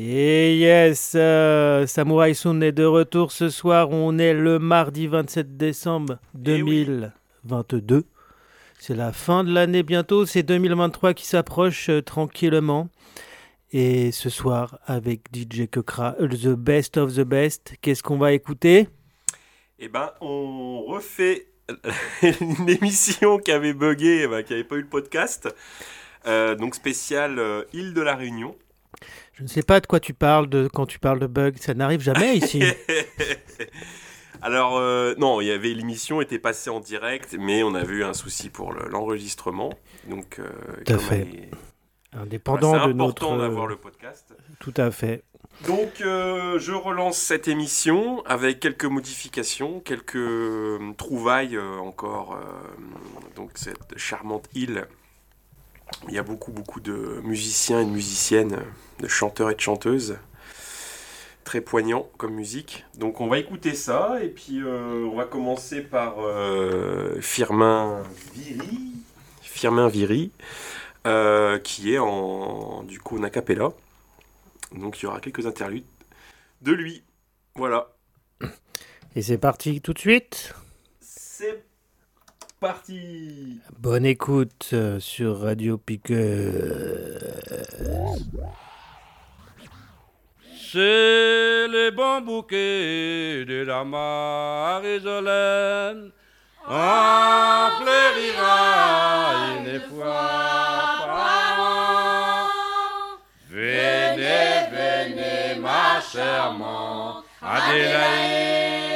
Et yes, euh, Samurai Sun est de retour ce soir. On est le mardi 27 décembre 2022. C'est la fin de l'année bientôt. C'est 2023 qui s'approche euh, tranquillement. Et ce soir, avec DJ Kekra, euh, The Best of the Best, qu'est-ce qu'on va écouter? Eh ben, on refait une émission qui avait bugué, eh ben, qui n'avait pas eu le podcast. Euh, donc spécial euh, Île de la Réunion. Je ne sais pas de quoi tu parles de, quand tu parles de bug. Ça n'arrive jamais ici. Alors, euh, non, il y avait l'émission était passée en direct, mais on avait eu un souci pour le- l'enregistrement. Donc, euh, Tout à fait. est- Indépendant Voilà, c'est de important notre. d'avoir le podcast. Tout à fait. Donc, euh, je relance cette émission avec quelques modifications, quelques euh, trouvailles euh, encore. euh, donc, cette charmante île. Il y a beaucoup, beaucoup de musiciens et de musiciennes, de chanteurs et de chanteuses. Très poignant comme musique. Donc, on va écouter ça et puis euh, on va commencer par euh, Firmin Viri. Firmin Viri, euh, qui est en, du coup en a cappella. Donc il y aura quelques interludes de lui. Voilà. Et c'est parti tout de suite. Parti Bonne écoute euh, sur Radio Piqueur. C'est les bons bouquets de la Marie-Jolène. On fleurira une fois par an. Venez, venez, ma chère mon Adélaïde.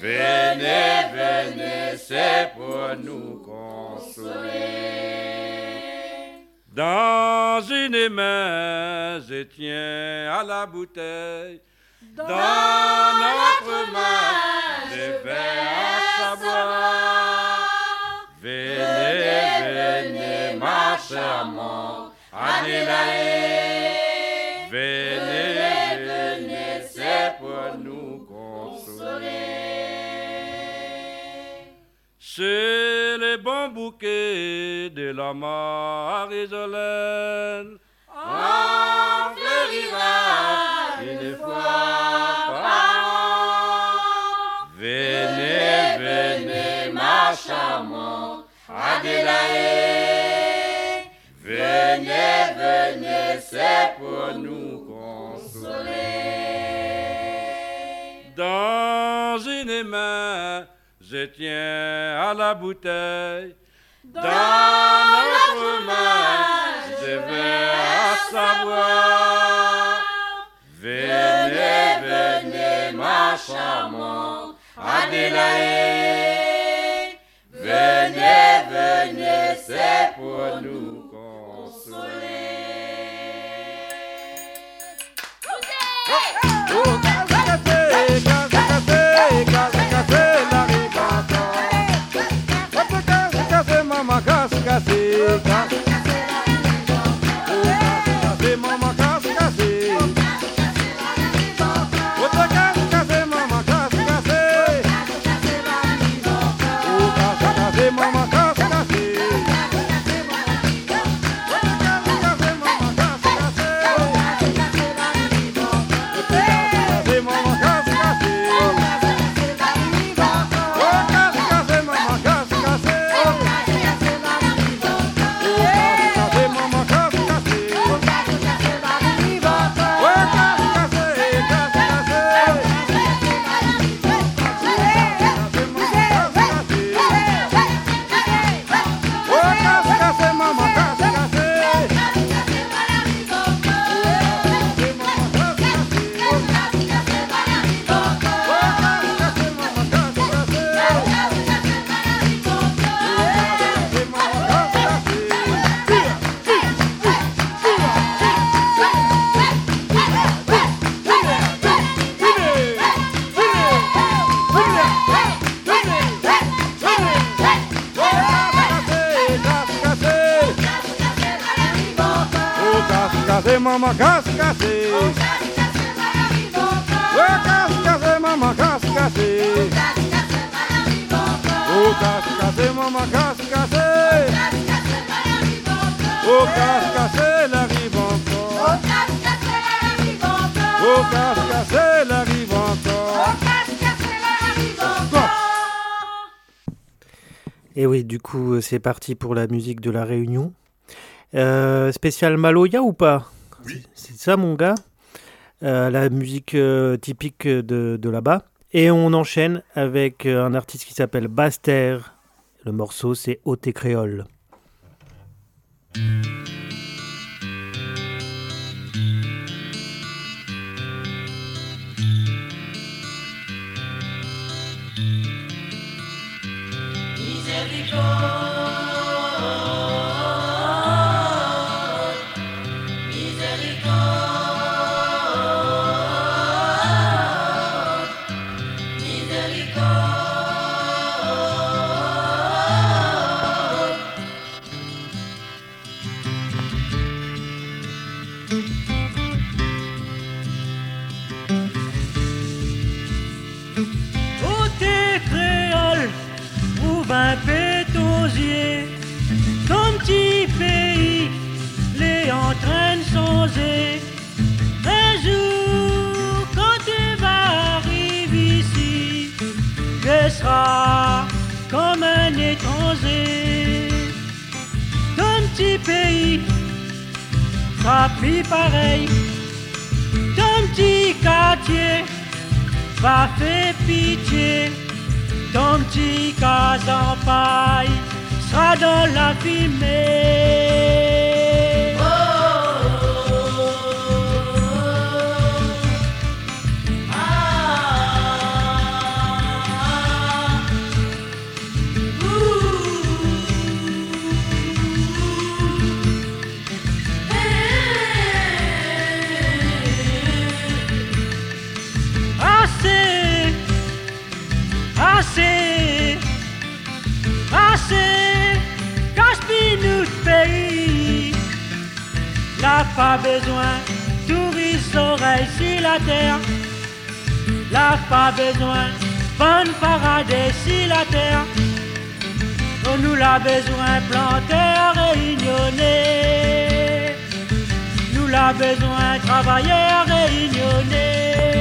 Venez, venez, c'est pour nous consoler. Dans une main, je tiens à la bouteille. Dans notre main, je vais à savoir. Venez, venez, ma chère mon Adélaïde. Venez, venez, c'est pour nous C'est le bon bouquet de la Marie-Jolène. On fleurira une fois par an. Venez, venez, ma charmante Adélaïde. Venez, venez, c'est pour nous consoler. Dans une main, je tiens à la bouteille. Dans notre main, je vais à savoir. Venez, venez, ma charmante Adélaïde. Venez, venez, c'est pour nous Et oui, du coup, euh, c'est parti pour la musique de la Réunion. Euh, spécial Maloya ou pas? Oui. C'est ça, mon gars? Euh, La musique euh, typique de, de là-bas. Et on enchaîne avec un artiste qui s'appelle Baster. Le morceau, c'est Oté Créole. Où plus pareil, ton petit quartier va faire pitié. Ton petit cas en paille sera dans la fumée. Pas besoin, touristes oreilles sur la terre. N'a pas besoin, bonne paradis sur la terre. On nous l'a besoin, planteurs réunionnais. Nous l'a besoin, travailleurs réunionnais.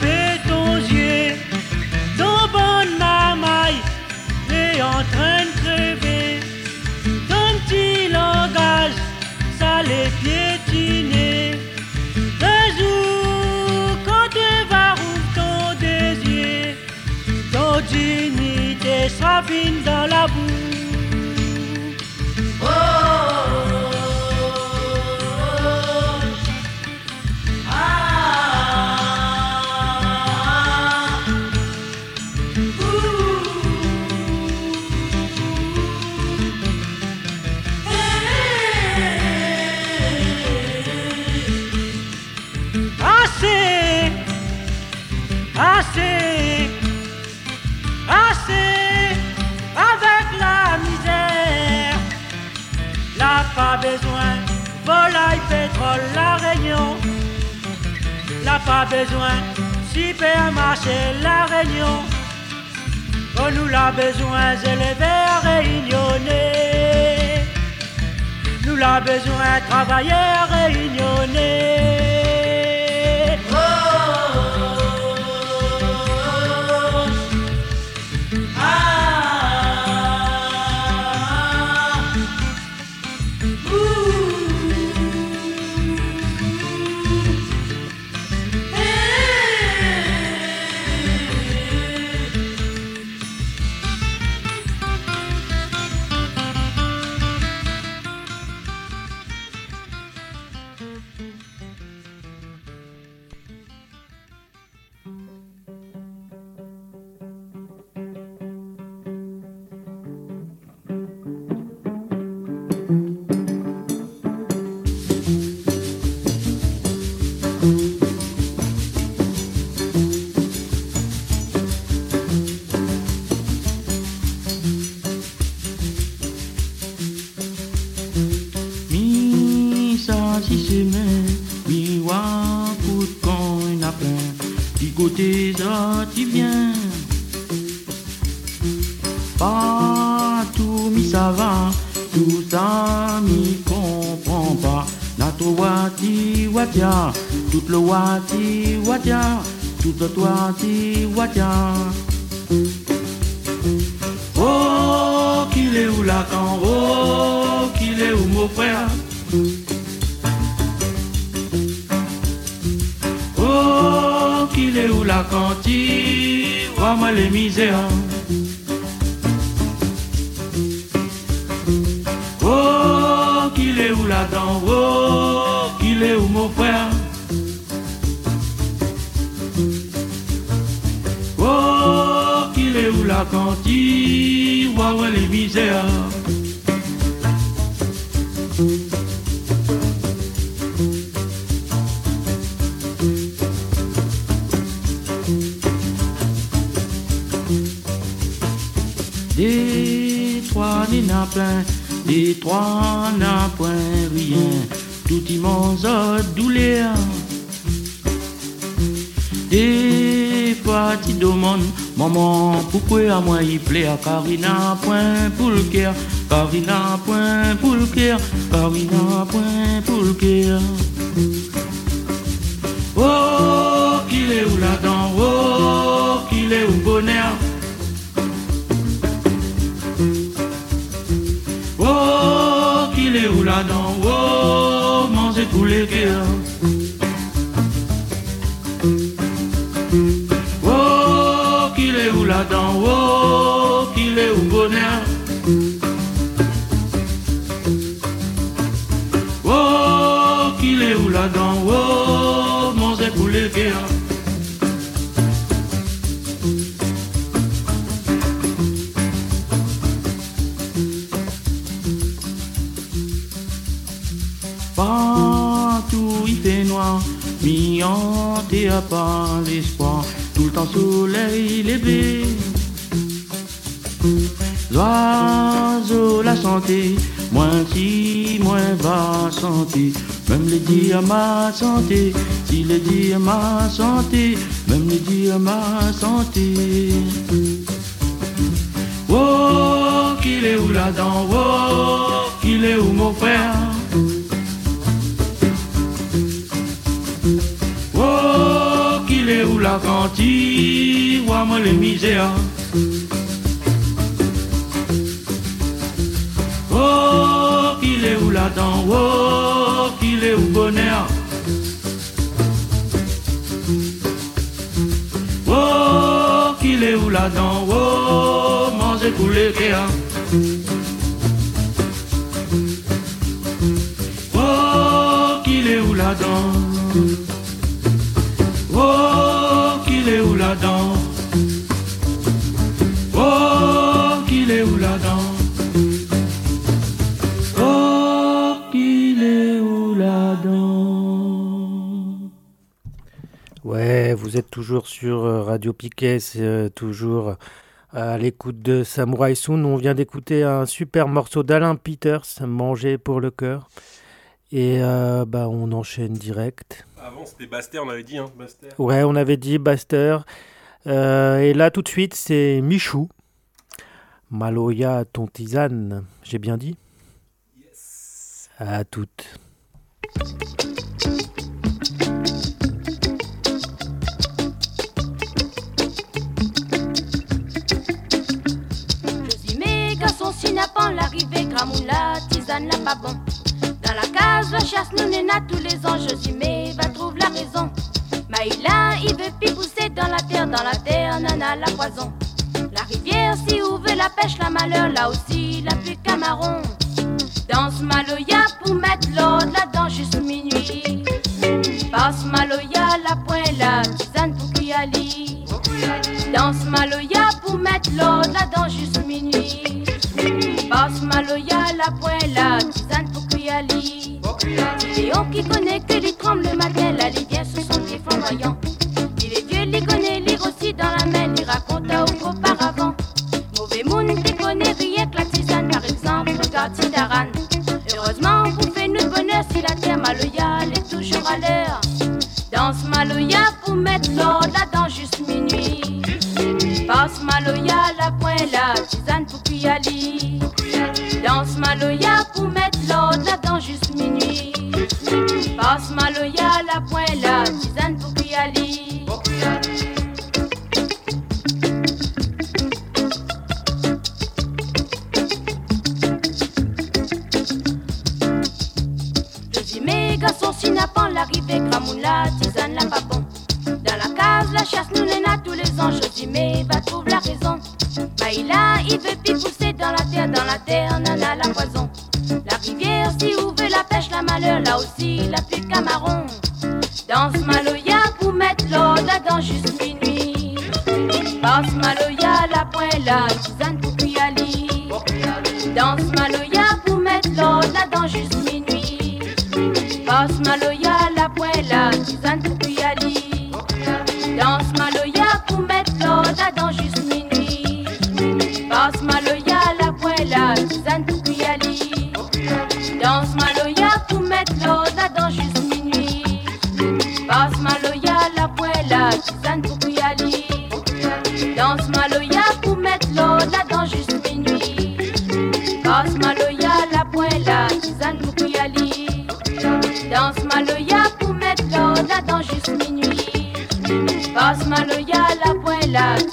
Pétosier, ton bonne mamaille est en train de crever, ton petit langage, ça les piétiner. Un jour, quand tu vas rouvrir ton désir, ton dignité sera dans la boue. Besoin, volaille, pétrole, la réunion. Là, pas besoin, supermarché, la réunion. On nous l'a besoin, verts réunionnais. Nous l'a besoin, travailleurs réunionnais. La cantine, vois-moi les misères. Oh, qu'il est où la dent, oh, qu'il est où mon frère? Oh, qu'il est où la cantine, vois-moi les misères. Des trois n'a point rien, tout immense douleur. Des petits demandent, maman, pourquoi à moi il plaît à Carina point pour le cœur, Carina point pour le cœur, Carina point pour le cœur. Oh, qu'il est où là-dedans, oh, qu'il est où bonheur? Où là-dedans, oh, manger tous les cœurs. Oh, qu'il est où là-dedans, oh, qu'il est où bonheur? Hanté à pas l'espoir, tout le temps soleil levé. L'oiseau la santé, moins si, moins va santé, même les dire ma santé, si les dire ma santé, même les dire ma santé. Oh, qu'il est où là-dedans, oh, qu'il est où mon frère? La cantine, vois-moi les misères. Oh, qu'il est où là-dedans, oh, qu'il est où bonheur? Oh, qu'il est où là-dedans, oh, manger pour les cœurs. Oh, qu'il est où là-dedans? Oh, toujours sur euh, Radio Piquet, c'est euh, toujours à l'écoute de Samurai Soon. On vient d'écouter un super morceau d'Alain Peters, Manger pour le cœur. Et euh, bah, on enchaîne direct. Avant, c'était Baster, on avait dit, hein, Baster. Ouais, on avait dit Baster. Euh, et là, tout de suite, c'est Michou. Maloya ton tisane. J'ai bien dit? Yes. À toutes. Gramoula, tisane là pas bon. Dans la case, la chasse nous nena tous les ans, je suis mais va trouve la raison. Maïla, il veut pis pousser dans la terre, dans la terre, nana la poison. La rivière, si ouvre la pêche, la malheur, là aussi, la plus camarón. Danse maloya pour mettre l'ordre là-dedans juste minuit. Passe maloya, la pointe là, tisane pour Kuyali. Danse maloya pour mettre l'ordre là-dedans juste minuit. Passe maloya, Léon qui connaît que les trembles le matin, la livière sur son pied flamboyant. Il est vieux, les connaît, lire aussi dans la main, il raconte auparavant. Mauvais monde, t'y connais rien que la tisane, par exemple, regarde Tidaran. Heureusement, vous faites nous bonheur si la terre maloya, est toujours à l'heure. Danse maloya pour mettre dans juste minuit. Passe maloya la pointe la tisane pour Kuyali. Danse maloya pour mettre l'ordre là dans juste minuit. Passe maloya la pointe la tisane pour Kuyali. Résumé, garçon, sinapan, l'arrivée, gramoula, tisane, la pas bon. Dans la case, la chasse, nous n'en a tous les ans. Josimé va trouver la raison. Maïla, il veut puis pousser dans la terre, dans la terre, nana, la poison. La la malheur, là aussi, la pluie camaron. Danse maloya pour mettre l'ordre là dans juste minuit. Passe maloya, la pointe là, tisane pour Kuyali. Danse maloya pour mettre l'ordre là dans juste minuit. Passe maloya, la pointe là, tisane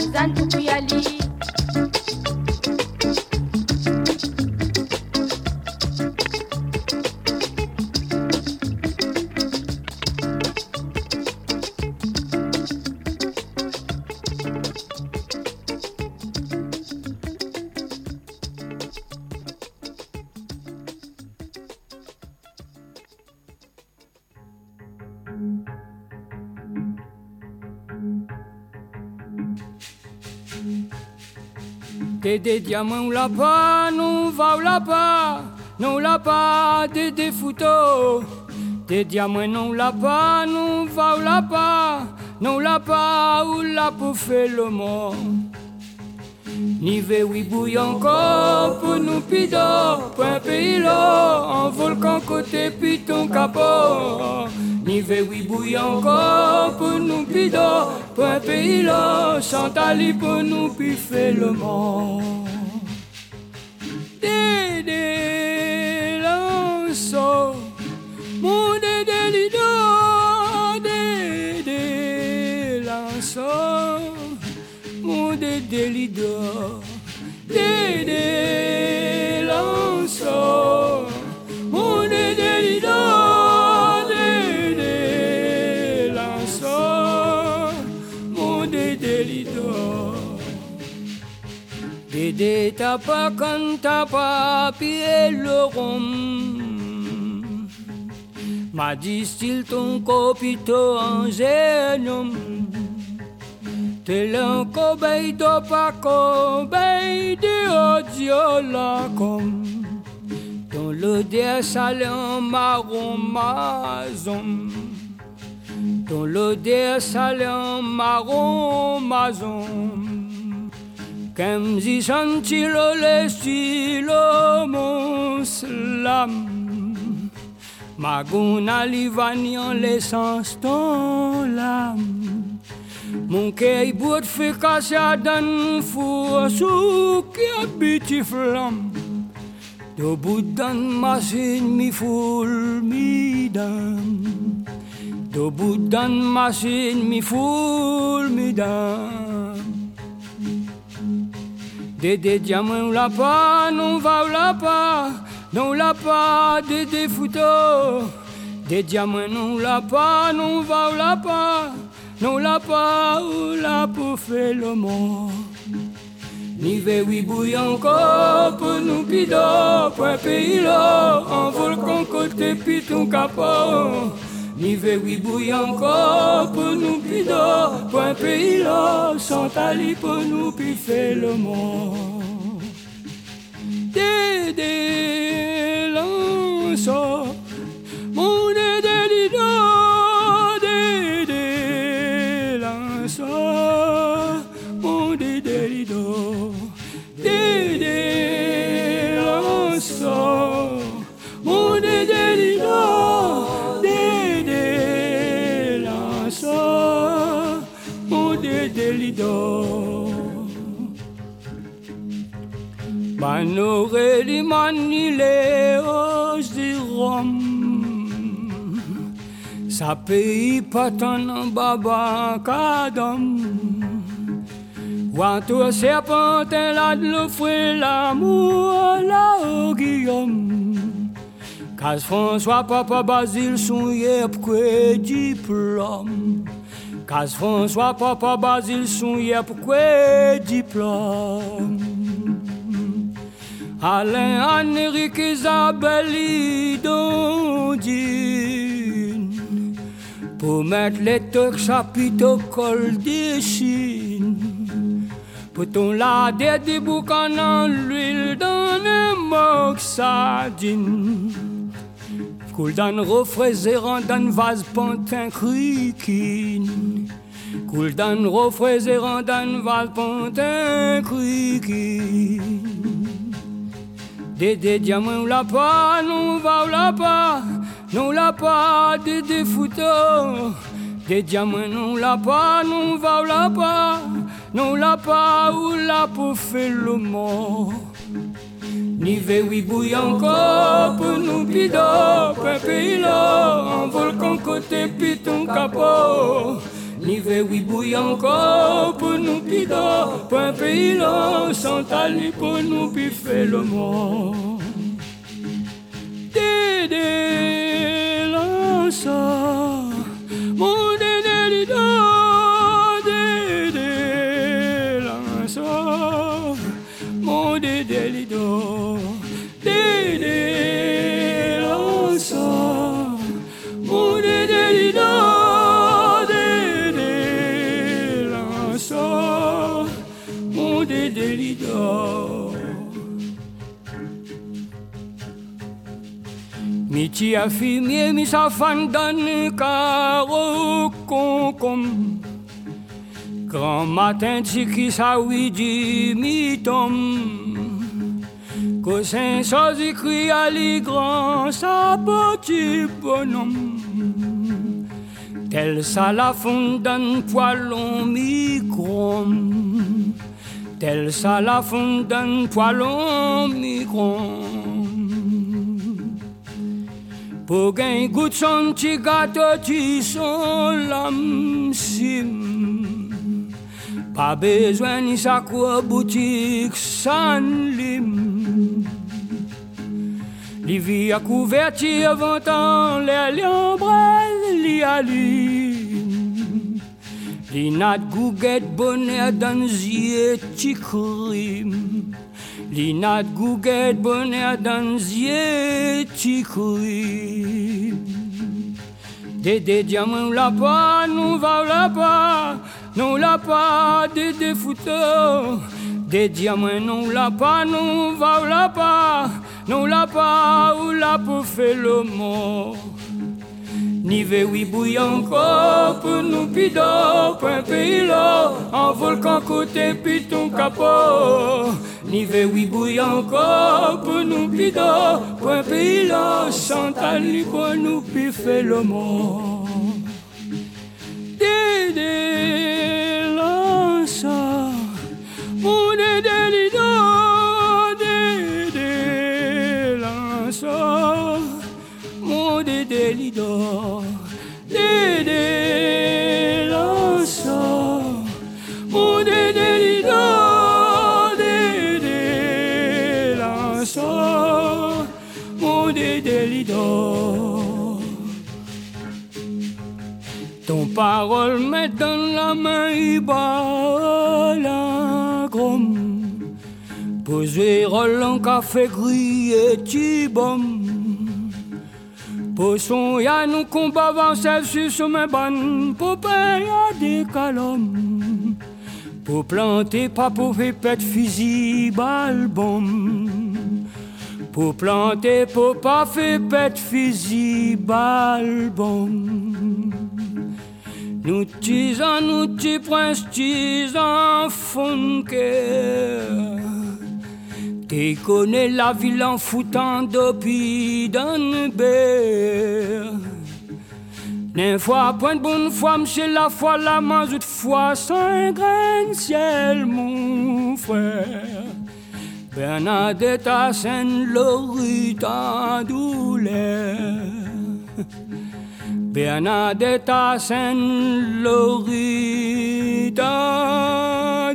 pointe fouto. Des diamants non la pas, non va la pas, non la pas, ou la faire le mort. Ni ve oui bouille encore pour nous pido, un pays en volcan côté piton capot. Ni ve oui bouille encore pour nous pido, un pays là, Chantali pour nous piffer le mort. Dédé t'as pas quand t'as pas pied le rhum M'a dit-il ton copito en génome T'es l'un cobeille de pas cobeille de odio la comme Dans le der salé en marron mazon Dans le der salé en marron mazon Kem zi sentilo le stilo mon slam Maguna livanian l'essence ton l'âme Mon cœur bout de fait casser dans four sous qui habite flamme De bout d'un machine mi foule mi dame De bout d'un machine mi foule mi dame Dédé diamant ou la pas, non va ou la pas, non la pas, dédé fouto. Des diamants non la pas, non va ou la pas, non la pas, ou la pour faire le mort. Ni ve oui encore pour nous pido, pour un pays là, en volcan côté piton capot. Ni ve oui bouille encore pour nous pido, pour un pays là, sans tali pour nous piffer le mort. Dédé lançon, mon dédé des délidors. Manore li manile os di rom Sa pays patan baba kadam. Wanto serpentin la de l'offrir l'amour la au Guillaume Cas François papa Basile son yep que diplôme Cas François papa Basile son yep que diplôme? Alain, Anéric, Isabelle, Dondine Pour mettre les tocs chapitres au col des chines. Pour-on la des boucan en l'huile dans un moque sardine? Coule dans refraisé dans vase pantin criquine Coule dans refraisé dans vase pantin criquine Dédé diamant ou la pas, non va ou la pas, non la pas, dédé fouto. Des diamants non la pas, non va ou la pas, non la pas ou la pour faire le mort. Ni ve oui bouille encore pour nous pays là, en volcan côté piton capot. Ni ve oui bouille encore pour nous pays là, sans tali pour nous piffer le mort. Dédé lança, mon dédé lido. Mi tia fimie mi sa fandan karo concom Grand matin tiki sa widi mi tom. Cousin sozi cri à grand sa petit bonhomme. Tel ça la fondan poilon mi grom Tel ça la fondan poilon mi grom pour gain goût son petit gâteau qui son l'âme Pas besoin ni sa quoi boutique sans lim Livy a couverti avant les liombrelles li aline Li nat gouguette bonnet dans yeux ti crime Li nat gouguette bonnet dans yeux ti crime Dédé diamant la pas, nous va la pas, nous la ou la pour nous pido, point pays là, en volcan côté piton capot. Ni ve oui bouille encore pour nous pido, point pays là, Chantal pour nous piffer le mot. Dédé lança, mon dédé Ton parole met dans la main, il bat la gomme. Posé Roland café gris et tibom. Poisson ya nous combat avancé sur chemin ban. Pour payer des calommes. Pour planter pas pour pète fusil balbum. Pour planter pour pas faire pète fusil balbum. Nous tisons, nous petits princes, tisons funker. Tu connais la ville en foutant depuis d'un beurre. D'une fois, point de bonne foi, m'chez la foi, la main, de fois, sans grain ciel, mon frère. Bernadette a Saint-Laurit en douleur. Bernadette a Saint-Laurit en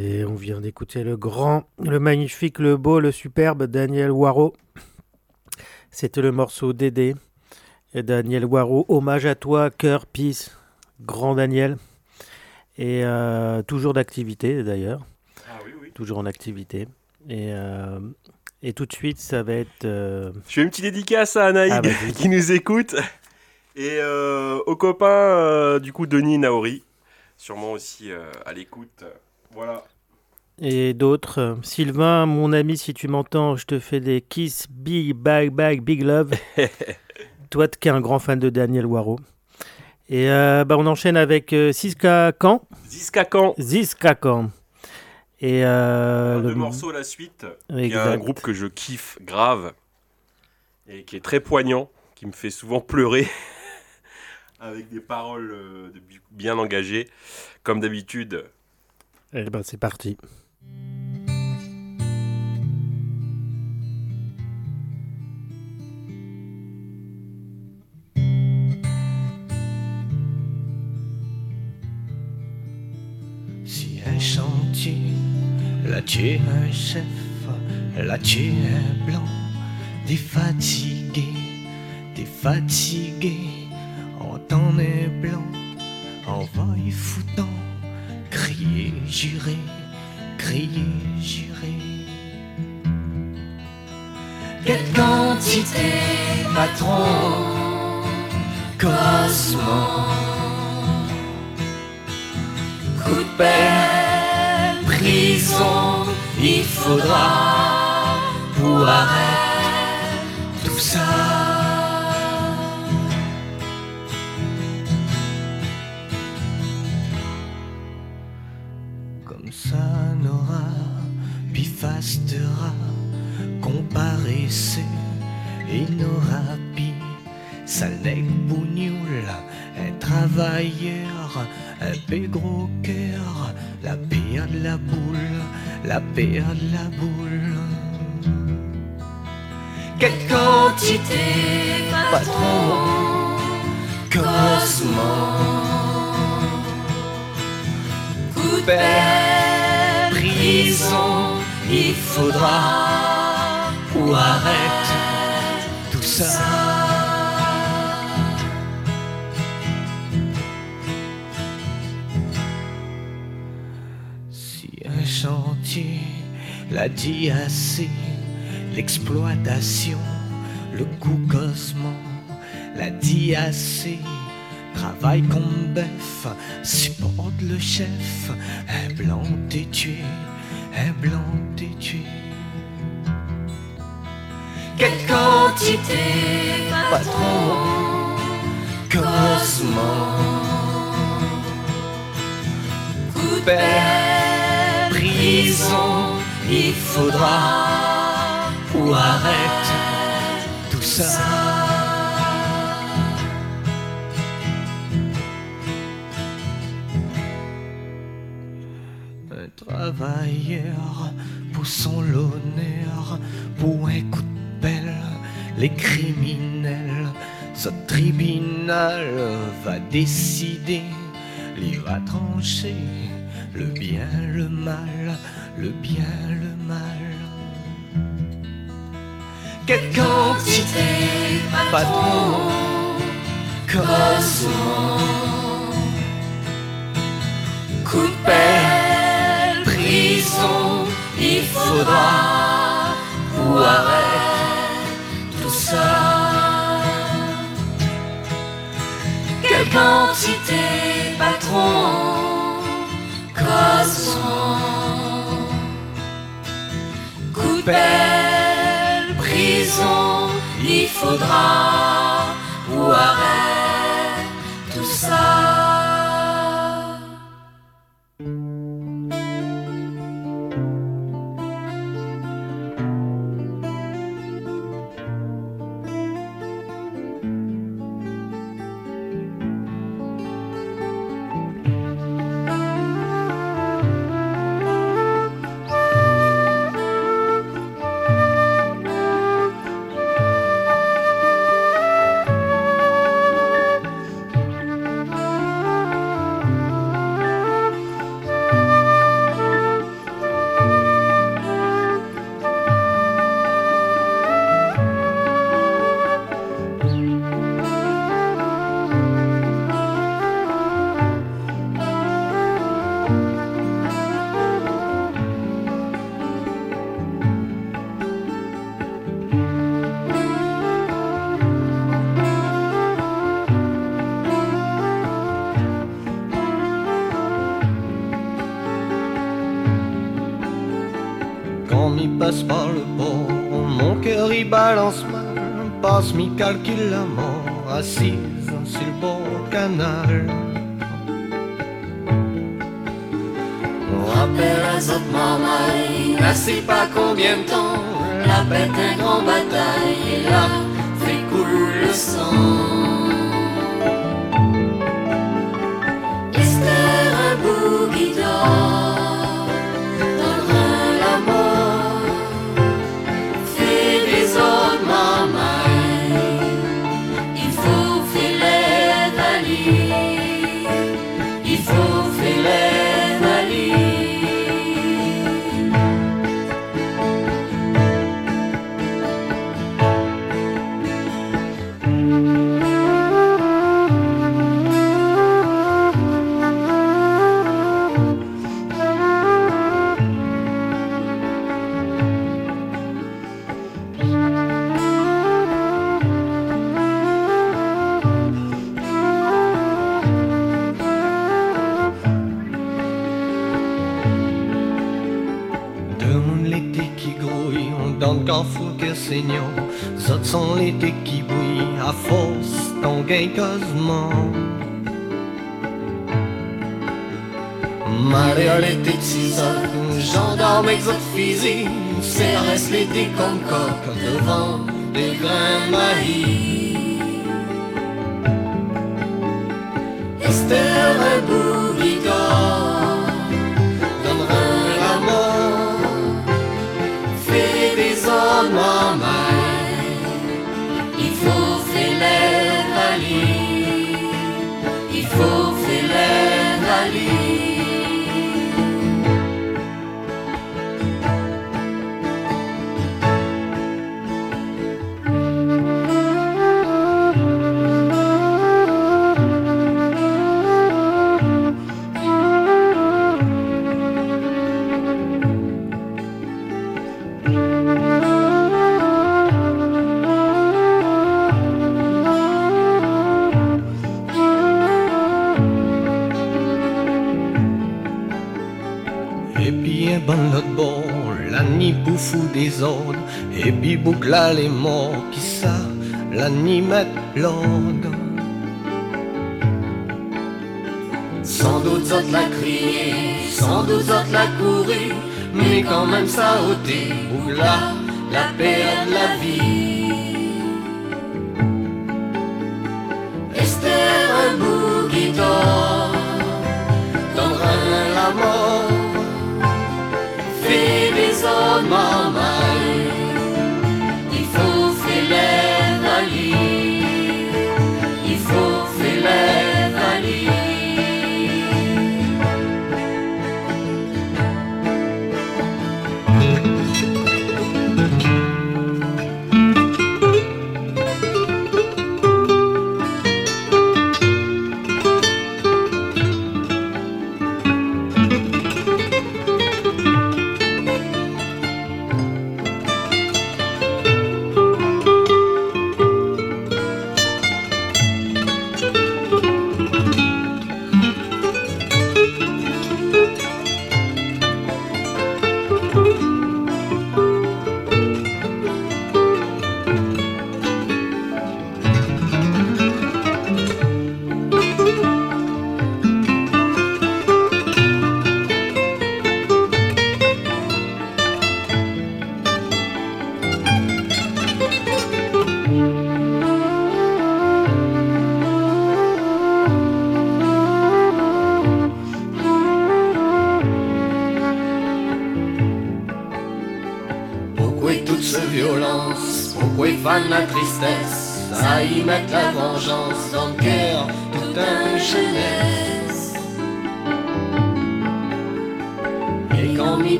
Et on vient d'écouter le grand, le magnifique, le beau, le superbe Daniel Waro. C'était le morceau Dédé. Et Daniel Waro, hommage à toi, cœur, peace, grand Daniel. Et euh, toujours d'activité d'ailleurs, Ah oui, oui. toujours en activité. Et, euh, et tout de suite, ça va être. euh, Je fais une petite dédicace à Anaïg Ah, qui nous écoute. Et aux copains, du coup, Denis Naori. Sûrement aussi à l'écoute. Voilà. Et d'autres. euh, Sylvain, mon ami, si tu m'entends, je te fais des kiss, big, bag, bag, big love. Toi qui es un grand fan de Daniel Waro. Et euh, bah, on enchaîne avec euh, Siska Khan. Ziska Khan. Ziska Khan. Et euh, le le morceau, la suite. Il y a Exact. un groupe que je kiffe grave. Et qui est très poignant. Qui me fait souvent pleurer. Avec des paroles euh, de- bien engagées. Comme d'habitude. Eh ben, c'est parti. Si un chantier, là tu es un chef, là tu es un blanc, t'es fatigué, t'es fatigué, on t'en est blanc, on va y foutant, crier, jurer, crier, jurer. Quelle quantité, patron, Cosmo. coup de peine, prison, il faudra pour arrêter gros cœur, la paix de la boule, la paix de la boule. Quelle quantité, patron, Cosmo, coup de peine, prison, il faudra ou arrête tout ça. L'a dit assez, l'exploitation, le coût cosmo l'a dit assez. Travaille comme bœuf, supporte le chef, un blanc t'es tué, un blanc t'es tué. Quelle quantité, patron, cosmo coup peine, prison, il faudra ou arrête tout ça. Un travailleur poussant l'honneur pour un coup de pelle, les criminels, ce tribunal va décider il va trancher le bien, le mal, le bien, le mal. Quelle quantité, patron, Cosmo, coup de peine, prison, il faudra arrête tout ça. Quelle quantité, patron, Cosmo, coup de peine, raison il faudra pour arrêter tout ça. Mort, assise sur le bord canal. Rappelle à Marmaille, là c'est pas combien de temps, la bête un grand bataille, et là fait couler le sang. Donnera la mort, fait des autres marmailles, saignant, autres sont l'été qui bouille, à force, ton l'été de six heures, gendarme reste l'été comme coq devant des grains maïs. Les nuit met l'ordre. Sans doute autres la crié, sans doute autres la couru, mais quand même ça ôté, ou là, la paix de la vie. Esther, un bougie d'or, donnera la mort, fait des hommes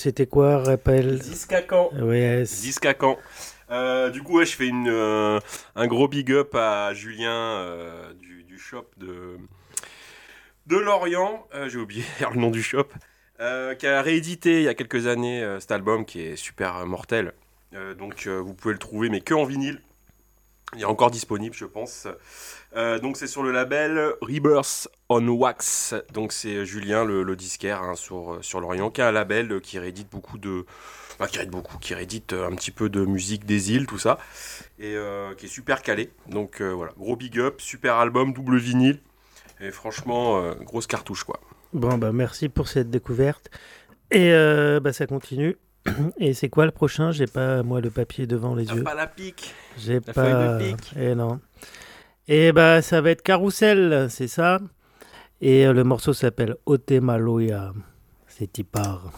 c'était quoi, rappel Discacan. Ouais, Discacan. Euh, du coup, ouais, je fais une, euh, un gros big up à Julien euh, du, du shop de, de Lorient. Euh, J'ai oublié le nom du shop. euh, qui a réédité il y a quelques années euh, cet album qui est super mortel. Euh, donc euh, vous pouvez le trouver, mais que en vinyle. Il est encore disponible, je pense. Euh, donc c'est sur le label Rebirth on Wax. Donc c'est Julien, le, le disquaire hein, sur, sur Lorient, qui a un label euh, qui réédite beaucoup de... Enfin, qui réédite beaucoup, qui réédite euh, un petit peu de musique des îles, tout ça. Et euh, qui est super calé. Donc euh, voilà, gros big up, super album, double vinyle. Et franchement, euh, grosse cartouche quoi. Bon, bah merci pour cette découverte. Et euh, bah, ça continue. Et c'est quoi le prochain? J'ai pas, moi, le papier devant les yeux. pas la pique J'ai la pas. feuille de pique. Et non. Et bah, ça va être Carousel, c'est ça? Et euh, le morceau s'appelle Otemaloya. C'est Tipar.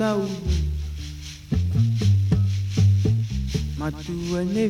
Dans sa ou. Ma tout, elle est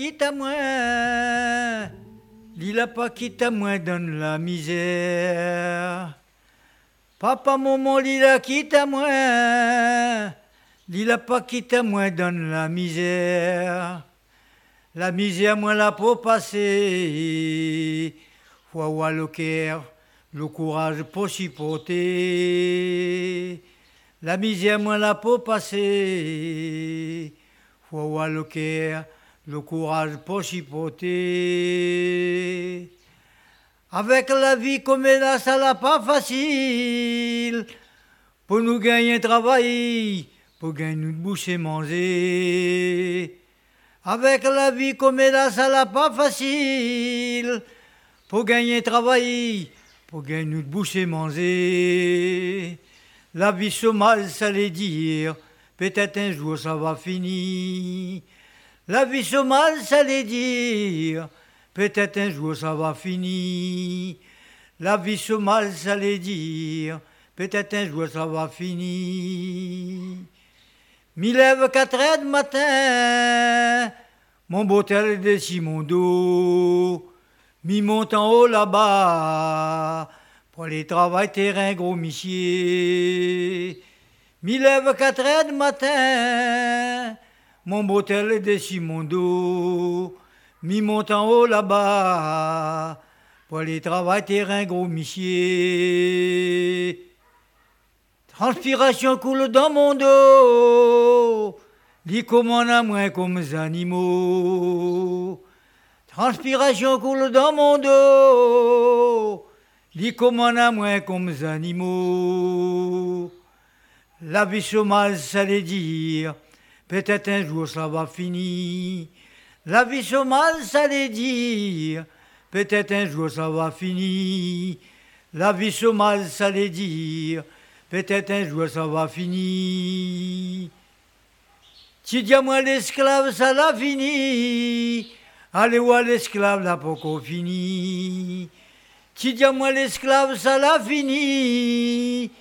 quitte à moi. Lila pas quitte à moi dans la misère. Papa, maman, lila quitte à moi. Lila pas quitte à moi dans la misère. La misère, moi, la pour passer. Avoir le cœur, le courage pour supporter. La misère, moi, la pour passer. Avoir le cœur, le courage pour supporter. Avec la vie comme a, ça l'a pas facile. Pour nous gagner travail, pour gagner une bouche et manger. Avec la vie comme a, ça l'a pas facile. Pour gagner travail, pour gagner une bouche et manger. La vie se mal, ça les dire. Peut-être un jour ça va finir. La vie se mal, ça les dire. Peut-être un jour ça va finir. La vie se mal, ça les dire. Peut-être un jour ça va finir. M'y lève quatre heures du matin. Mon bouteille de Simondo. M'y monte en haut là-bas. Pour les travail terrain gros missier. M'y lève quatre heures du matin. Mon bouteille de Simondo. M'y monte en haut là-bas. Pour les travail terrain gros missier. Transpiration coule dans mon dos. Lit comme on a moins comme animaux. Transpiration coule dans mon dos. Lit comme on a moins comme animaux. La vie mal, ça les dire. Peut-être un jour ça va finir. La vie mal, ça les dire. Peut-être un jour ça va finir. La vie mal, ça les dire. Peut-être un jour ça va finir. Tu dis à moi l'esclave, ça l'a fini. Allez voir l'esclave, là, pour qu'on fini. Tu dis à moi l'esclave, ça l'a fini.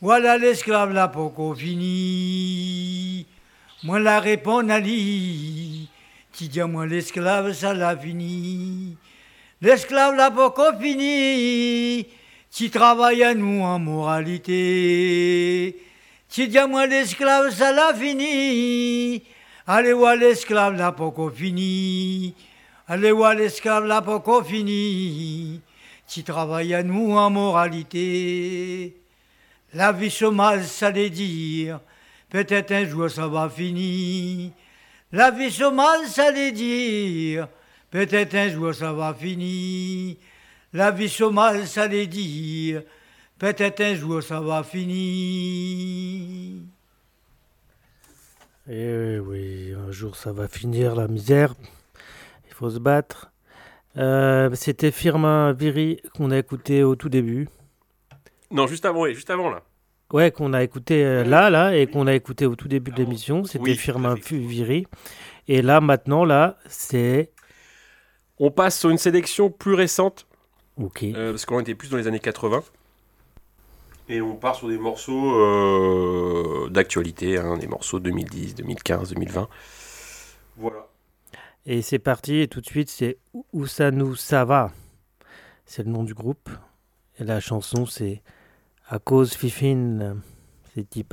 Voilà l'esclave, là, pour qu'on. Moi, la réponds à lui. Tu dis à moi l'esclave, ça l'a fini. L'esclave, pour qu'on fini. Tu travailles à nous en moralité. Tu dis à moi l'esclave, ça l'a fini. Allez voir l'esclave pour qu'on finit. Allez voir l'esclave là pour qu'on finit. Tu travailles à nous en moralité. La vie mal, ça les dire. Peut-être un jour ça va finir. La vie se mal, ça les dire. Peut-être un jour ça va finir. La vie se mal, ça les dire. Peut-être un jour ça va finir. Eh oui, un jour ça va finir la misère. Il faut se battre. Euh, C'était Firmin Viri qu'on a écouté au tout début. Non, juste avant, oui, juste avant là. Ouais, qu'on a écouté euh, là, là, et qu'on a écouté au tout début de l'émission. C'était Oui, Firmin. Viri. Et là, maintenant, là, c'est. On passe sur une sélection plus récente, Ok. euh, parce qu'on était plus dans les années 80. Et on part sur des morceaux euh, d'actualité, hein, des morceaux 2010, 2015, 2020. Voilà. Et c'est parti, et tout de suite, c'est Ousanou Sava. C'est le nom du groupe. Et la chanson, c'est À cause Fifine. C'est dit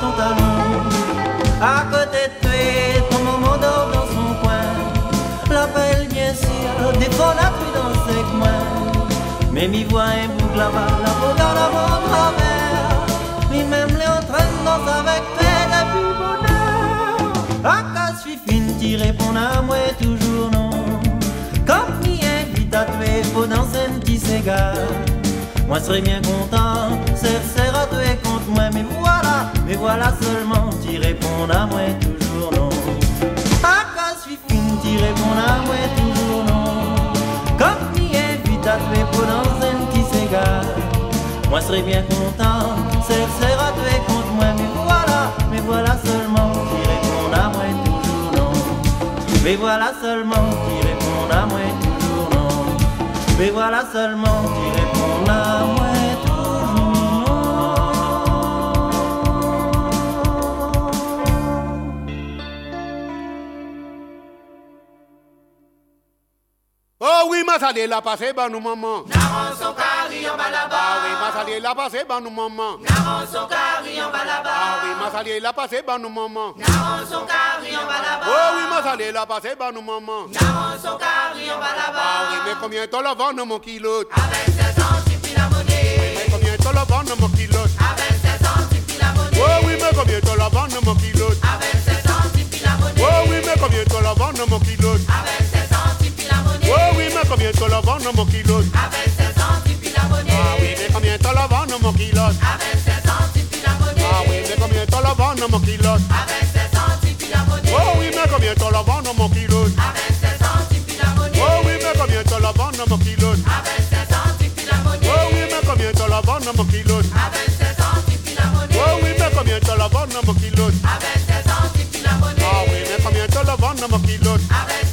ton talon. À côté de toi, ton maman dort dans son coin. L'appelle bien sûr, des fois la pluie dans ses coins. Mais m'y voit un boucle là-bas, la regarde mon travers. Lui-même les en train de danser avec peine et plus bonheur. À cause suis fine, tu réponds à moi toujours non? Comme tu invite à tuer, faut danser un petit cigare. Moi serais bien content, serre à tuer contre moi, mais voilà, mais voilà seulement, tu réponds à moi toujours non. À suis fine, tu réponds à moi toujours non. Comme tu invite à tuer, faut danser un petit cigare. Moi serais bien content, à tuer contre moi, mais voilà, mais voilà seulement, qui répond à moi toujours non. Mais voilà seulement, qui répond à moi toujours non. Mais voilà seulement, qui répond à moi Oui, ma salé la passé, bah nous maman. Naran son cari en bas là-bas. Ah oui, ma salé la passé, bah nous maman. Naran son cari en bas là-bas. Ah oui, ma salé la passé, bah nous maman. Naran son cari en bas là-bas. Oh oui, ma salé la passé, bah nous maman. Naran son cari en bas là-bas. Ah oui, mais combien t'as la vendre mon kilo? Avec 16 ans, tu puis la monnaie. Mais combien t'as la vendre mon kilo? Avec 16 ans, tu la monnaie. Oh oui, mais combien t'as la vendre mon kilo? Avec 16 ans, tu la monnaie. Oh oui, mais combien t'as la vendre mon kilo? Avec combien t'as la vendre mon kilo? Avec 16 ans, tu puis la monnaie. Ah oui, mais combien t'as la vendre mon kilo? Avec 16 ans, tu puis la monnaie. Ah oui, mais combien t'as la vendre mon kilo? Avec 16 ans, tu puis la monnaie. Oh oui, mais combien t'as la vendre mon kilo? Avec 16 ans, tu puis la monnaie. Oh oui, mais combien t'as la vendre mon kilo? Avec 16 ans, tu puis la monnaie. Oh oui, mais combien t'as la vendre mon kilo? Avec 16 ans, tu puis la monnaie. Oh oui, mais combien t'as la vendre mon kilo? Avec 16 ans, tu puis la monnaie. Ah oui, mais combien t'as la vendre mon kilo? Avec 16 ans,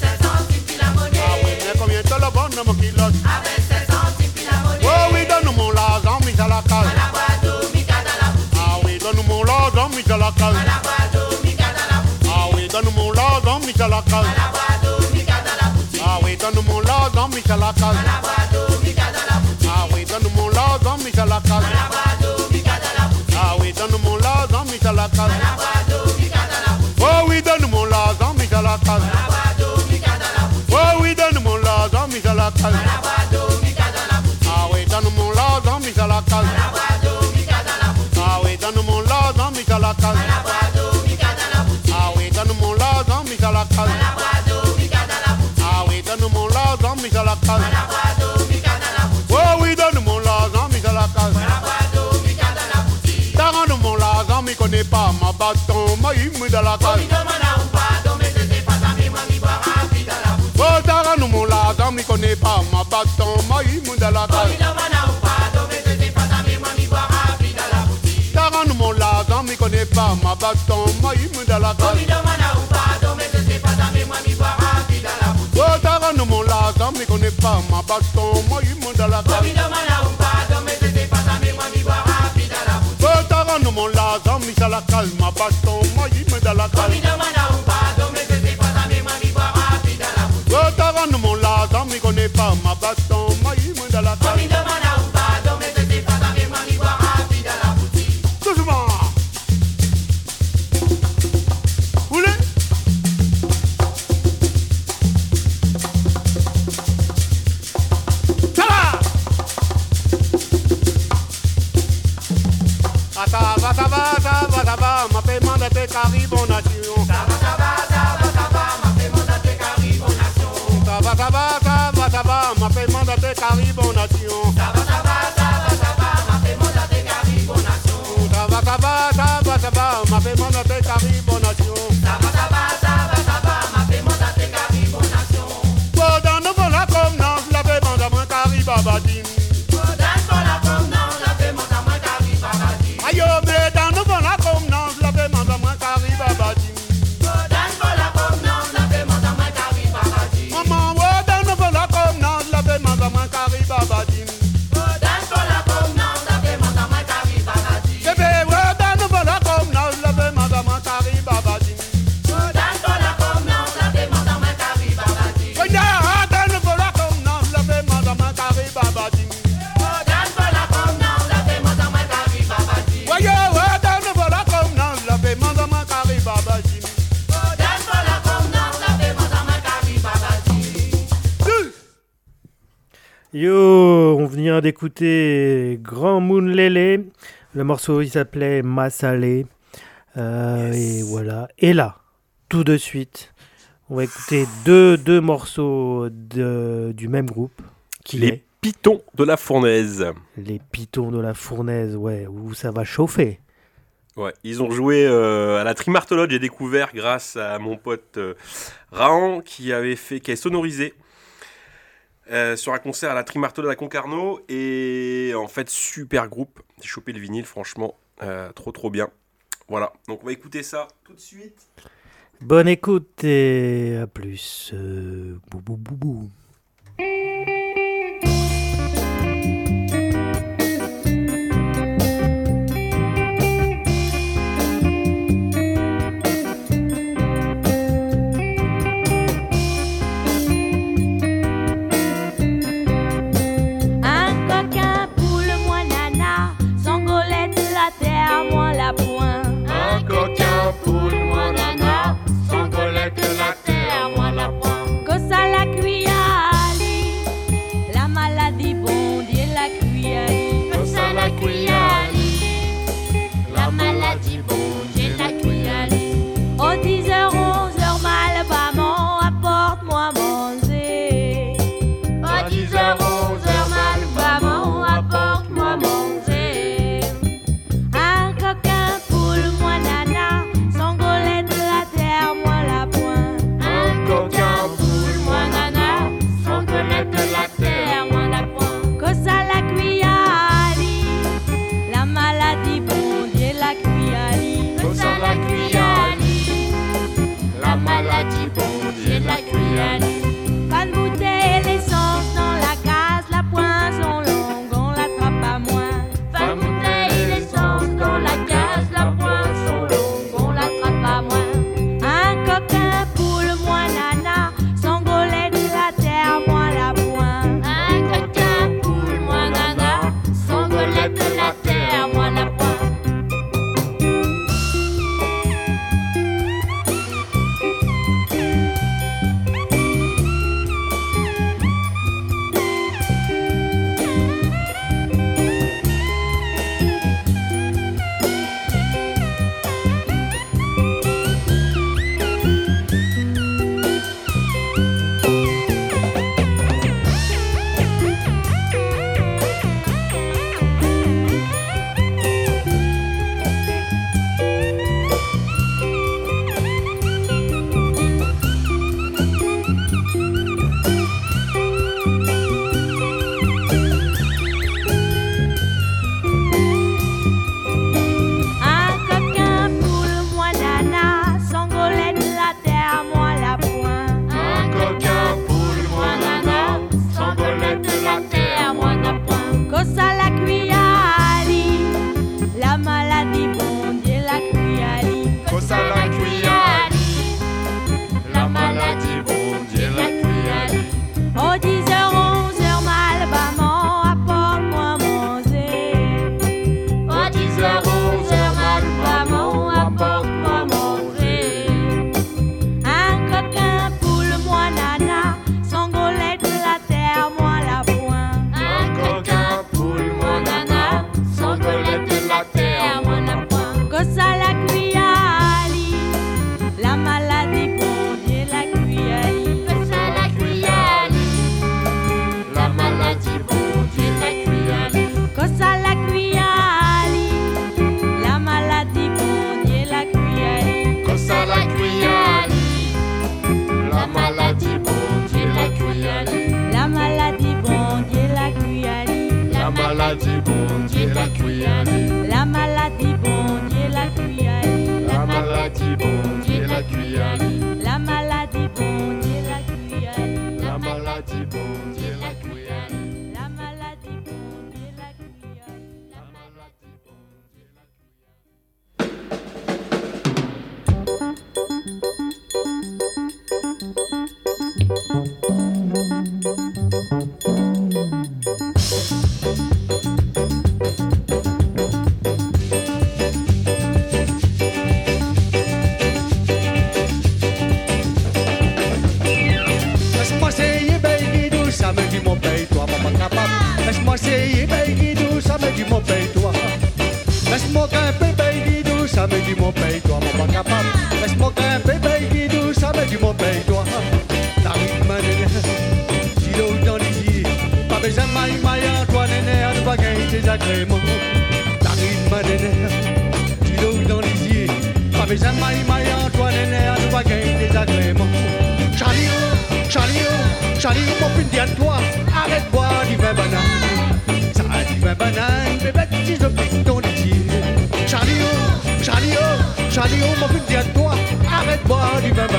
boutique. Ah oui, donne mon l'argent, mis imu dala ta. Omi dama na umpa, dome tete pata mi mami bara fi dala buti. Botara numula, dami kone pa ma baton ma imu dala ta. Omi dama na umpa, dome tete pata mi mami bara fi dala buti. Tara numula, dami kone pa ma baton ma imu dala ta. Omi dama na umpa, dome tete mi kone pa ma baton ma imu dala ta. Omi t'as nous mon latin, mais ça la calme, ma bâton, moi il me da la calme. Oh, t'as nous mon latin, mais connais pas ma d'écouter Grand Moon Lele. Le morceau il s'appelait Massalé. Euh, Et voilà. Et là, tout de suite, on va écouter deux, deux morceaux de, du même groupe. Qui Les est pitons de la fournaise. Les Pitons de la Fournaise, ouais, où ça va chauffer. Ouais, ils ont joué euh, à la Trimartologue, j'ai découvert grâce à mon pote euh, Rahan qui avait fait, qui a sonorisé euh, sur un concert à la Trimartologue à Concarneau et en fait super groupe. J'ai chopé le vinyle, franchement, euh, trop trop bien. Voilà, donc on va écouter ça tout de suite. Bonne écoute et à plus. Euh, bou bou bou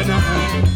Ghana.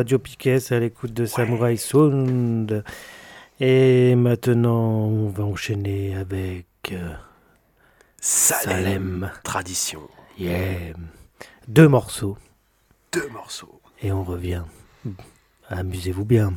Radio Piquet, à l'écoute de Samurai. Sound. Et maintenant, on va enchaîner avec euh, Salem. Tradition. Yeah. Deux morceaux. Deux morceaux. Et on revient. Amusez-vous bien.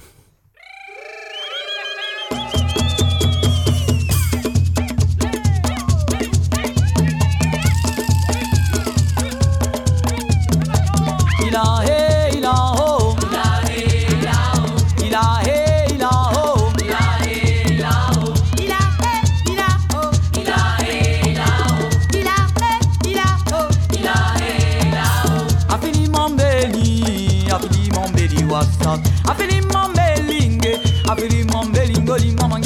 Dolly, maman,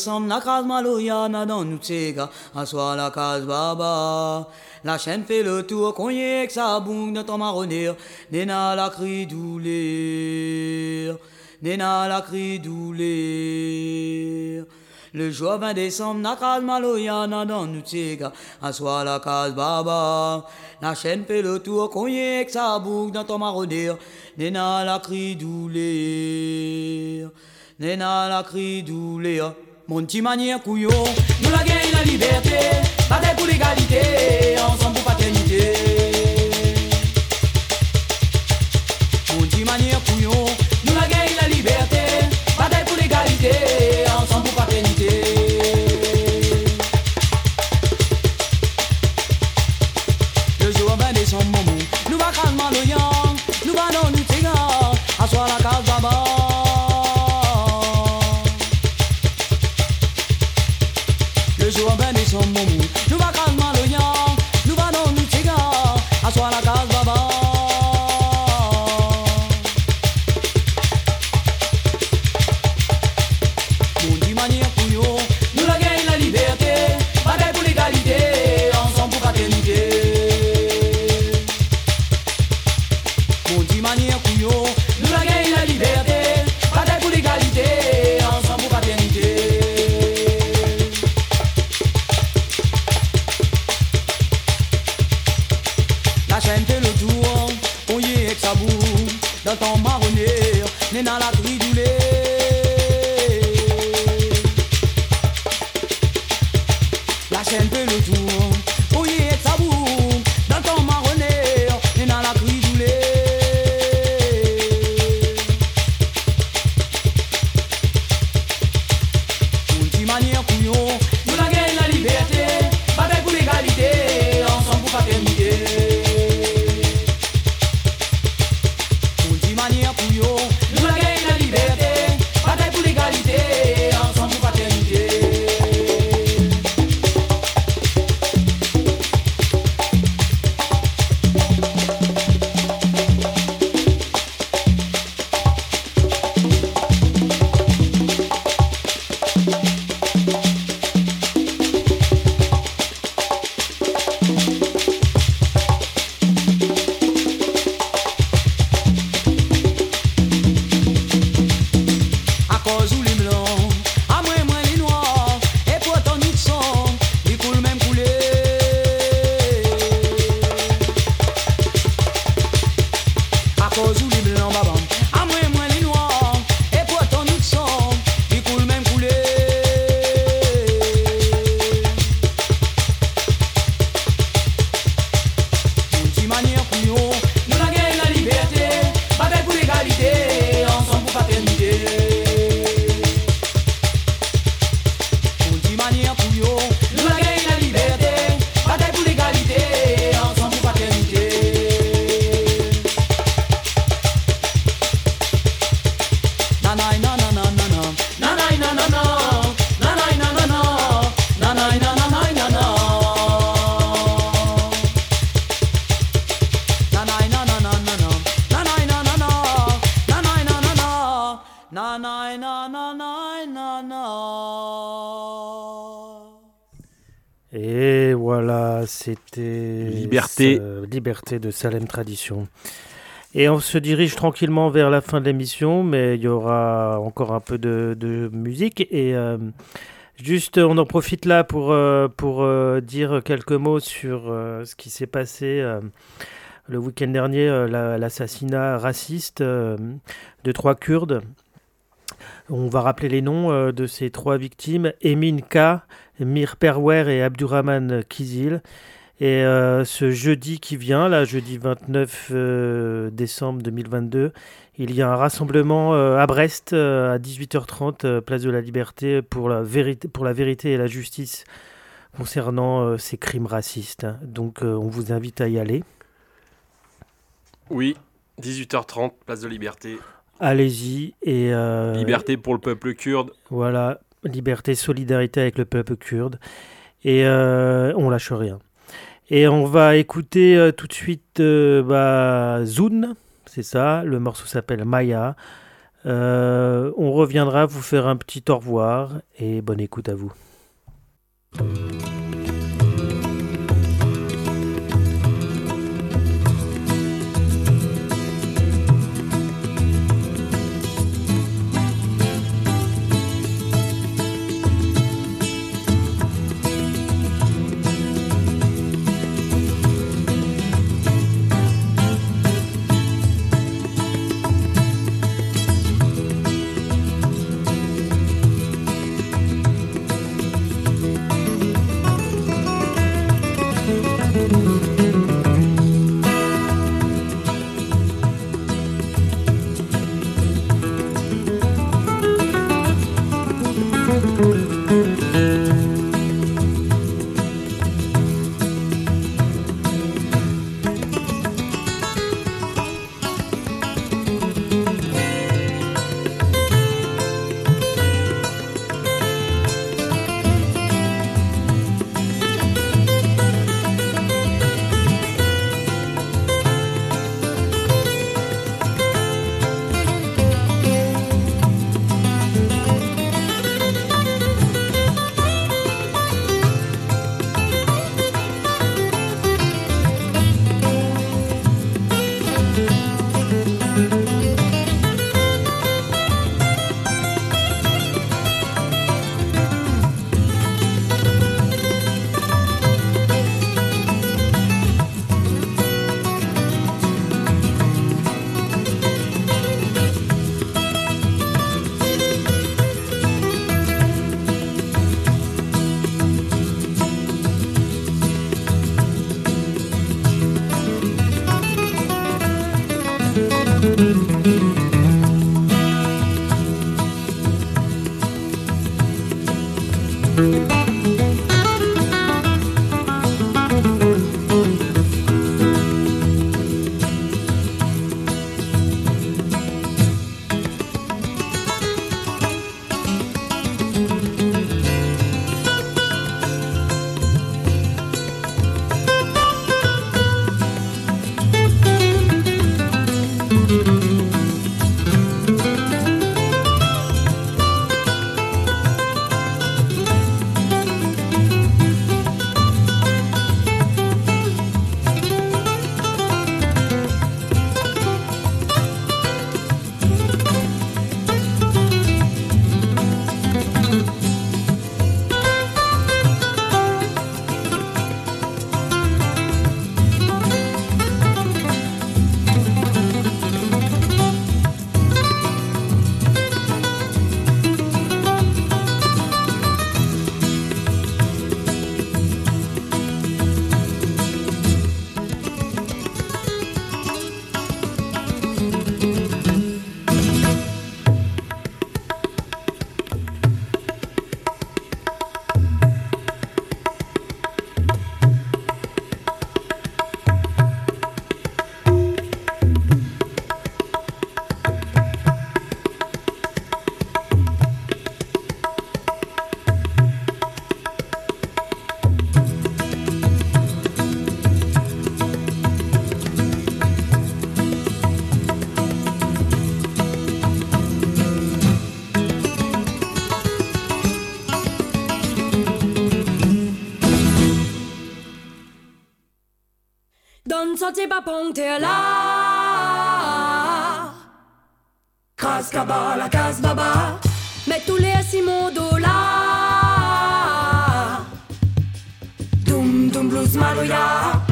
Sam Nakaz Malouya Nadon Nutsega la case Baba. La chaîne fait le tour Cogné avec sa boum de ton marronnier. Nena la cri douleur Nena la cri douleur le jour 20 décembre, Nakaz Maloya Nadon Nutsega Assois la case Baba. La chaîne fait le tour Cogné avec sa boum de ton marronnier. Nena la cri douleur Nena la cri douleur mon petit manière couillon, nous la gagne la liberté, pas pour l'égalité. Une petite manière couillon, nous c'était Liberté. euh, Liberté de Salem Tradition. Et on se dirige tranquillement vers la fin de l'émission, mais il y aura encore un peu de, de musique. Et euh, juste, on en profite là pour, euh, pour euh, dire quelques mots sur ce qui s'est passé le week-end dernier, la- l'assassinat raciste de trois Kurdes. On va rappeler les noms de ces trois victimes Emin K, Mir Perwer et Abdurrahman Kizil. Et euh, ce jeudi qui vient, là, jeudi 29 euh, décembre 2022, il y a un rassemblement euh, à Brest euh, à 18h30, euh, place de la Liberté, pour la, vérité, pour la vérité et la justice concernant ces crimes racistes. Donc on vous invite à y aller. Oui, 18h30, place de Liberté. Allez-y et Liberté pour le peuple kurde. Voilà, liberté, solidarité avec le peuple kurde. Et on lâche rien. Et on va écouter euh, tout de suite euh, bah, Zoun, c'est ça, le morceau s'appelle Maya. Euh, on reviendra vous faire un petit au revoir et bonne écoute à vous. sentier pas t'es là. Crasse cabas, la casse baba, mets tous les Simon dollars. Doum doum blues maloya.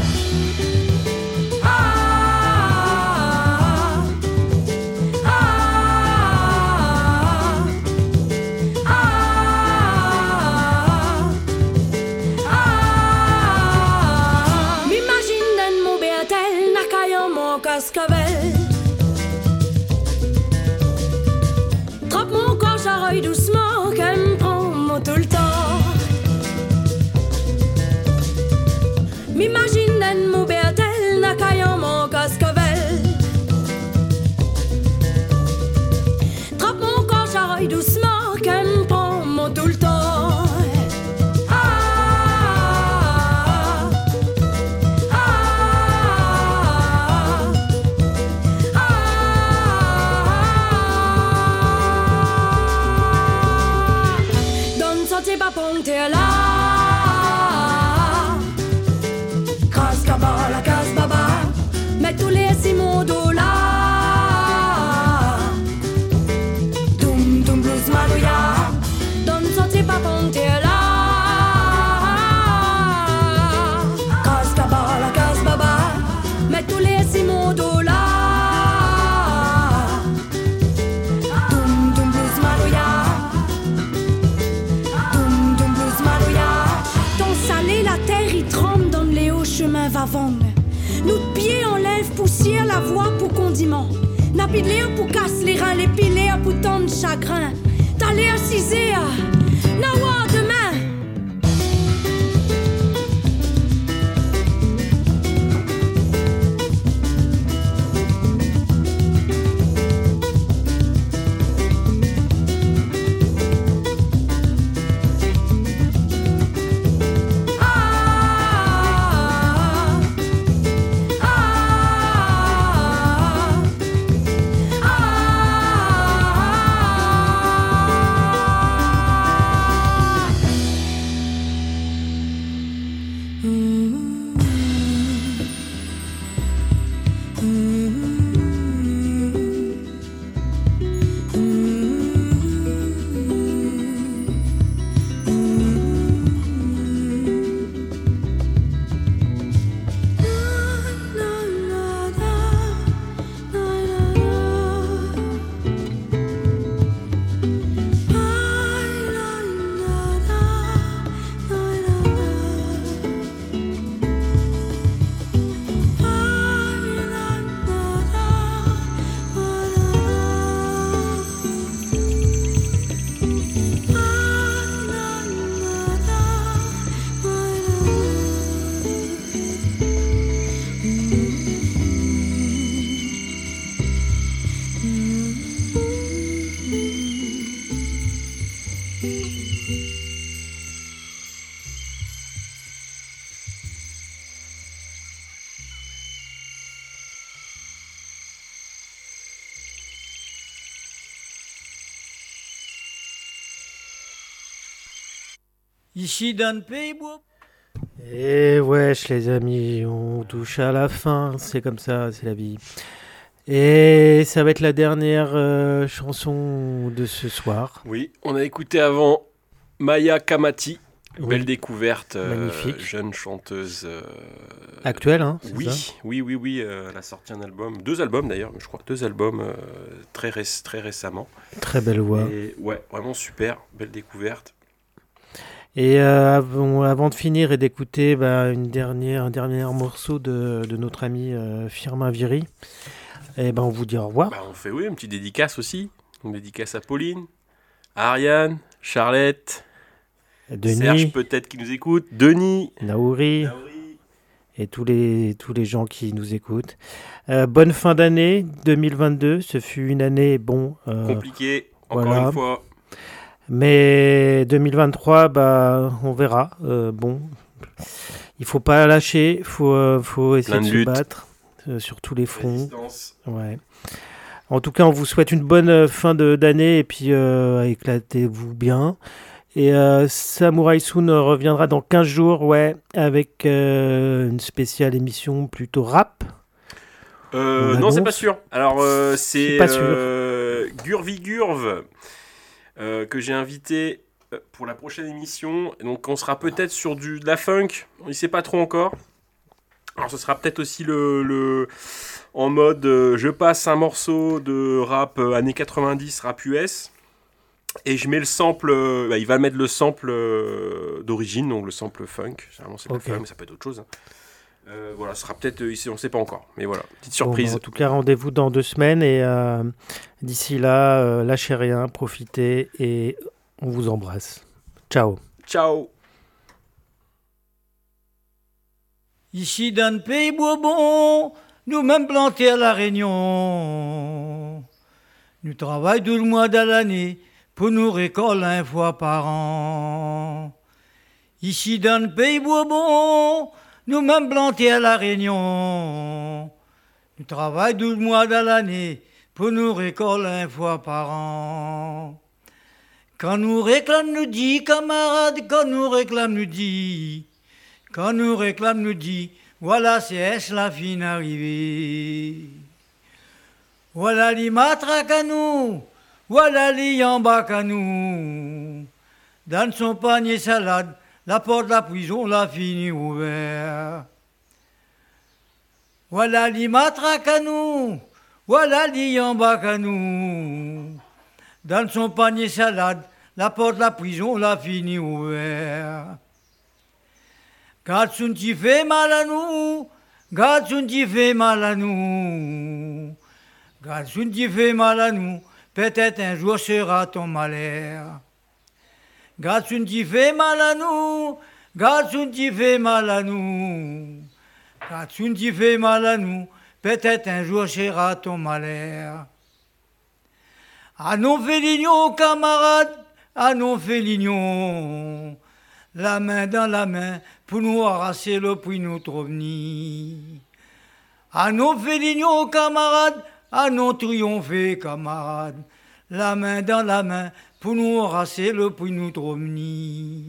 voix pour condiment. N'a plus de pour casser les reins, les piler pour tant de chagrin. T'as l'air cisé, Pays. Et wesh les amis, on touche à la fin, c'est comme ça, c'est la vie. Et ça va être la dernière euh, chanson de ce soir. Oui, on a écouté avant Maya Kamati. Oui. Belle découverte, euh, Magnifique. jeune chanteuse. euh, Actuelle, hein, Oui, ça oui, oui, oui. euh, elle a sorti un album, deux albums d'ailleurs, je crois, deux albums très, très récemment. Très belle voix. Et ouais, vraiment super, belle découverte. Et euh, avant, de finir et d'écouter bah, une dernière, un dernier morceau de, de notre ami euh, Firmin Viry, et ben on vous dit au revoir. Bah, on fait oui, une petite dédicace aussi. Une dédicace à Pauline, à Ariane, Charlotte, Denis. Serge peut-être qui nous écoute, Denis. Naouri, et tous les, tous les gens qui nous écoutent. Euh, bonne fin d'année 2022. Ce fut une année, bon. euh, Compliqué, encore voilà. une fois. Mais 2023, bah, on verra. Euh, bon, il faut pas lâcher, il faut, euh, faut essayer de, de se battre euh, sur tous les fronts. Ouais. En tout cas, on vous souhaite une bonne euh, fin de- d'année et puis euh, éclatez-vous bien. Et euh, Samurai Soon reviendra dans 15 jours, ouais, avec euh, une spéciale émission plutôt rap. Euh, On non, c'est pas sûr. Alors, euh, c'est euh, Gurvi Gurv euh, que j'ai invité euh, pour la prochaine émission. Donc, on sera peut-être sur du, de la funk. On ne sait pas trop encore. Alors, ce sera peut-être aussi le, le- en mode euh, je passe un morceau de rap euh, années 90, rap US. Et je mets le sample, euh, bah, il va mettre le sample d'origine, donc le sample funk. Généralement, c'est pas funk, mais ça peut être autre chose. hein. Euh, voilà, ce sera peut-être, euh, ici, on ne sait pas encore. Mais voilà, petite surprise. bah, en tout cas, rendez-vous dans deux semaines et euh, d'ici là, euh, lâchez rien, profitez et on vous embrasse. Ciao. Ciao. Ici dans le pays Bourbon, nous même plantés à la Réunion. Nous travaillons tout le mois de l'année pour nous récolter une fois par an. Ici dans le pays Bourbon, nous même plantés à la Réunion. Nous travaillons tout le mois de l'année pour nous récolter une fois par an. Quand nous réclame, nous dit, camarades, quand nous réclame, nous dit, quand nous réclame, nous dit, voilà, c'est est la fin arrivée. Voilà les matraques à nous, voilà les yambaks à nous. Dans son panier salade, la porte de la prison l'a fini ouverte. Voilà les matraques à nous, voilà les à nous. Dans son panier salade, la porte de la prison l'a fini ouverte. Gatsun qui fait mal à nous, Gatsun qui fait mal à nous, Gatsun qui fait mal à nous, peut-être un jour sera ton malheur. Qui fait mal à nous, Gatsun qui fait mal à nous, Gatsun qui fait mal à nous, peut-être un jour sera ton malheur. À nos félignons, camarades, à nos félignons, la main dans la main pour nous arracher le prix notre ovni. À nos félignons, camarades, nos triompher, camarades, la main dans la main pour nous arracher le ovni.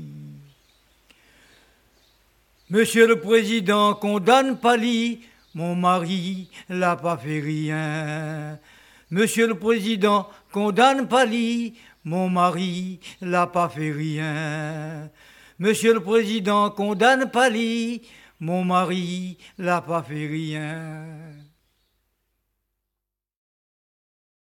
Monsieur le Président, condamne Pali, mon mari l'a pas fait rien. Monsieur le Président, condamne Pali, mon mari l'a pas fait rien. Monsieur le Président, condamne Pali, mon mari l'a pas fait rien.